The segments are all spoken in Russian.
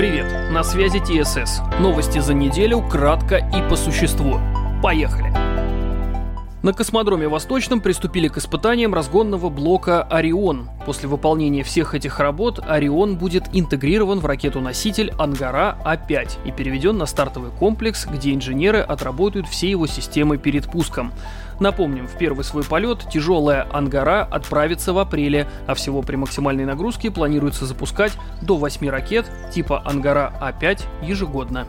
Привет, на связи ТСС. Новости за неделю, кратко и по существу. Поехали! На космодроме Восточном приступили к испытаниям разгонного блока «Орион». После выполнения всех этих работ «Орион» будет интегрирован в ракету-носитель «Ангара А-5» и переведен на стартовый комплекс, где инженеры отработают все его системы перед пуском. Напомним, в первый свой полет тяжелая «Ангара» отправится в апреле, а всего при максимальной нагрузке планируется запускать до 8 ракет типа «Ангара А-5» ежегодно.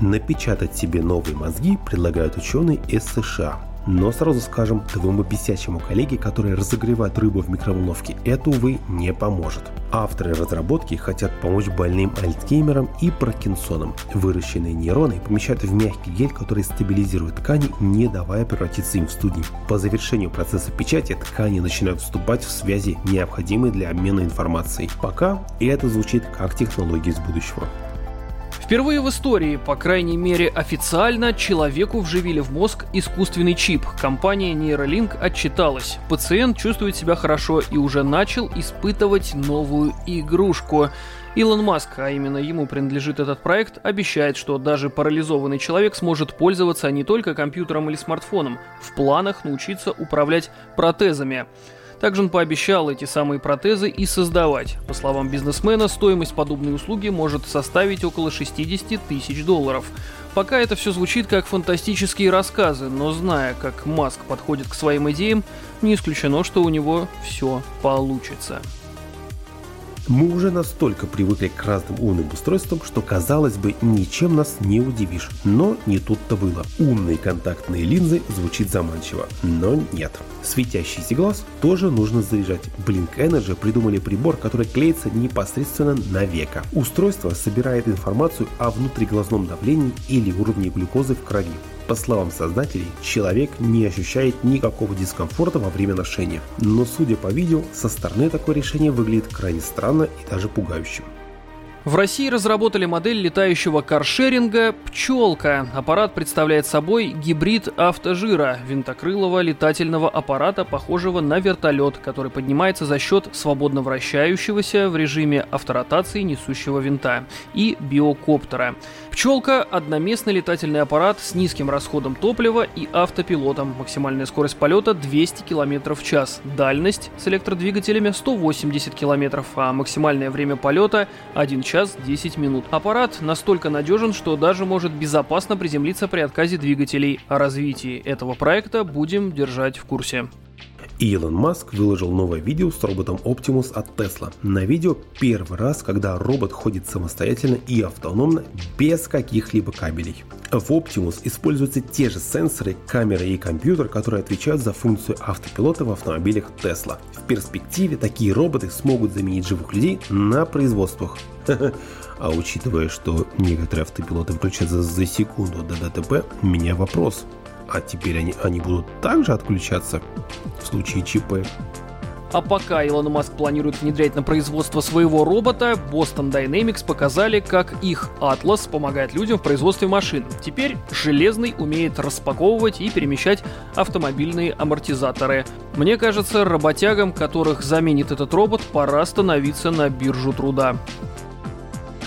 Напечатать себе новые мозги предлагают ученые из США. Но сразу скажем твоему бесячему коллеге, который разогревает рыбу в микроволновке, это, увы, не поможет. Авторы разработки хотят помочь больным альцгеймером и паркинсоном. Выращенные нейроны помещают в мягкий гель, который стабилизирует ткани, не давая превратиться им в студни. По завершению процесса печати ткани начинают вступать в связи, необходимые для обмена информацией. Пока это звучит как технология из будущего. Впервые в истории, по крайней мере официально, человеку вживили в мозг искусственный чип. Компания Neuralink отчиталась. Пациент чувствует себя хорошо и уже начал испытывать новую игрушку. Илон Маск, а именно ему принадлежит этот проект, обещает, что даже парализованный человек сможет пользоваться не только компьютером или смартфоном. В планах научиться управлять протезами. Также он пообещал эти самые протезы и создавать. По словам бизнесмена, стоимость подобной услуги может составить около 60 тысяч долларов. Пока это все звучит как фантастические рассказы, но зная, как Маск подходит к своим идеям, не исключено, что у него все получится. Мы уже настолько привыкли к разным умным устройствам, что казалось бы, ничем нас не удивишь. Но не тут-то было. Умные контактные линзы звучит заманчиво, но нет. Светящийся глаз тоже нужно заряжать. Blink Energy придумали прибор, который клеится непосредственно на века. Устройство собирает информацию о внутриглазном давлении или уровне глюкозы в крови. По словам создателей, человек не ощущает никакого дискомфорта во время ношения. Но судя по видео, со стороны такое решение выглядит крайне странно и даже пугающим. В России разработали модель летающего каршеринга «Пчелка». Аппарат представляет собой гибрид автожира, винтокрылого летательного аппарата, похожего на вертолет, который поднимается за счет свободно вращающегося в режиме авторотации несущего винта и биокоптера. «Пчелка» — одноместный летательный аппарат с низким расходом топлива и автопилотом. Максимальная скорость полета 200 км в час. Дальность с электродвигателями 180 км, а максимальное время полета 1 час час 10 минут. Аппарат настолько надежен, что даже может безопасно приземлиться при отказе двигателей. О развитии этого проекта будем держать в курсе. Илон Маск выложил новое видео с роботом Optimus от Tesla. На видео первый раз, когда робот ходит самостоятельно и автономно, без каких-либо кабелей. В Optimus используются те же сенсоры, камеры и компьютер, которые отвечают за функцию автопилота в автомобилях Tesla. В перспективе такие роботы смогут заменить живых людей на производствах. А учитывая, что некоторые автопилоты включаются за секунду до ДТП, у меня вопрос. А теперь они, они будут также отключаться в случае ЧП? А пока Илон Маск планирует внедрять на производство своего робота, Boston Dynamics показали, как их Atlas помогает людям в производстве машин. Теперь Железный умеет распаковывать и перемещать автомобильные амортизаторы. Мне кажется, работягам, которых заменит этот робот, пора становиться на биржу труда.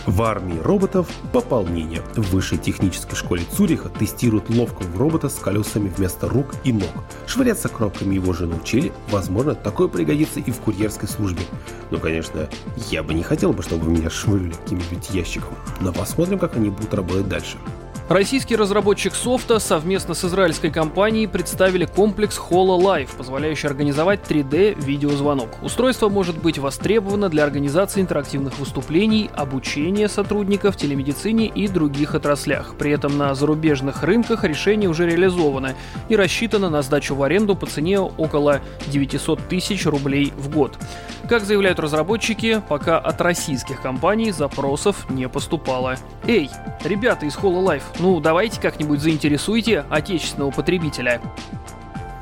В армии роботов пополнение. В высшей технической школе Цюриха тестируют ловкого робота с колесами вместо рук и ног. Швыряться кнопками его же научили, возможно, такое пригодится и в курьерской службе. Ну, конечно, я бы не хотел бы, чтобы меня швырили каким-нибудь ящиком, но посмотрим, как они будут работать дальше. Российский разработчик софта совместно с израильской компанией представили комплекс HoloLive, позволяющий организовать 3D-видеозвонок. Устройство может быть востребовано для организации интерактивных выступлений, обучения сотрудников, телемедицине и других отраслях. При этом на зарубежных рынках решение уже реализовано и рассчитано на сдачу в аренду по цене около 900 тысяч рублей в год. Как заявляют разработчики, пока от российских компаний запросов не поступало. Эй, ребята из HoloLive, ну давайте как-нибудь заинтересуйте отечественного потребителя.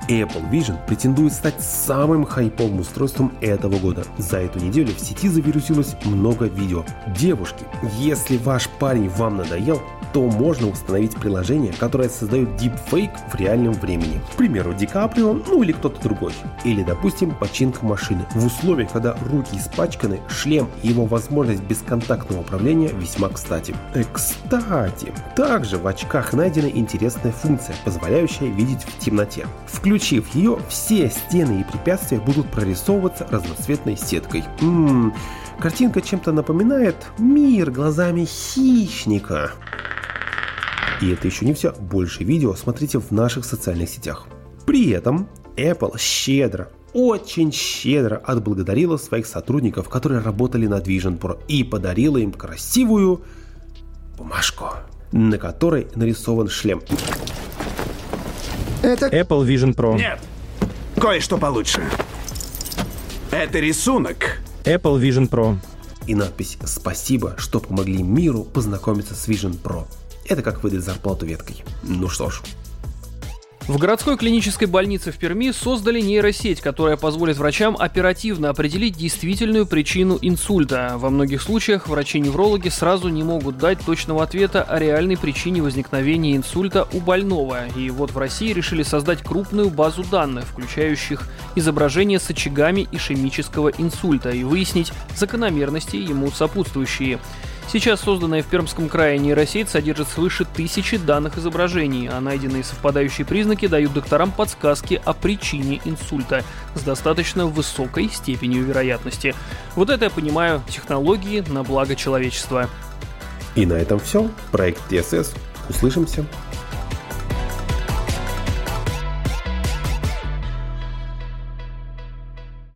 Apple Vision претендует стать самым хайповым устройством этого года. За эту неделю в сети завирусилось много видео. Девушки, если ваш парень вам надоел, то можно установить приложение, которое создает дипфейк в реальном времени. К примеру, Ди Каприо, ну или кто-то другой. Или, допустим, починка машины. В условиях, когда руки испачканы, шлем и его возможность бесконтактного управления весьма кстати. Э, кстати, также в очках найдена интересная функция, позволяющая видеть в темноте. Включив ее, все стены и препятствия будут прорисовываться разноцветной сеткой. Ммм, картинка чем-то напоминает мир глазами хищника. И это еще не все. Больше видео смотрите в наших социальных сетях. При этом Apple щедро, очень щедро отблагодарила своих сотрудников, которые работали над Vision Pro и подарила им красивую бумажку, на которой нарисован шлем. Это Apple Vision Pro. Нет. Кое-что получше. Это рисунок. Apple Vision Pro. И надпись «Спасибо, что помогли миру познакомиться с Vision Pro». Это как выдать зарплату веткой. Ну что ж, В городской клинической больнице в Перми создали нейросеть, которая позволит врачам оперативно определить действительную причину инсульта. Во многих случаях врачи-неврологи сразу не могут дать точного ответа о реальной причине возникновения инсульта у больного. И вот в России решили создать крупную базу данных, включающих изображения с очагами ишемического инсульта, и выяснить закономерности ему сопутствующие. Сейчас созданная в Пермском крае нейросеть содержит свыше тысячи данных изображений, а найденные совпадающие признаки дают докторам подсказки о причине инсульта с достаточно высокой степенью вероятности. Вот это я понимаю технологии на благо человечества. и на этом все. Проект TSS. Услышимся.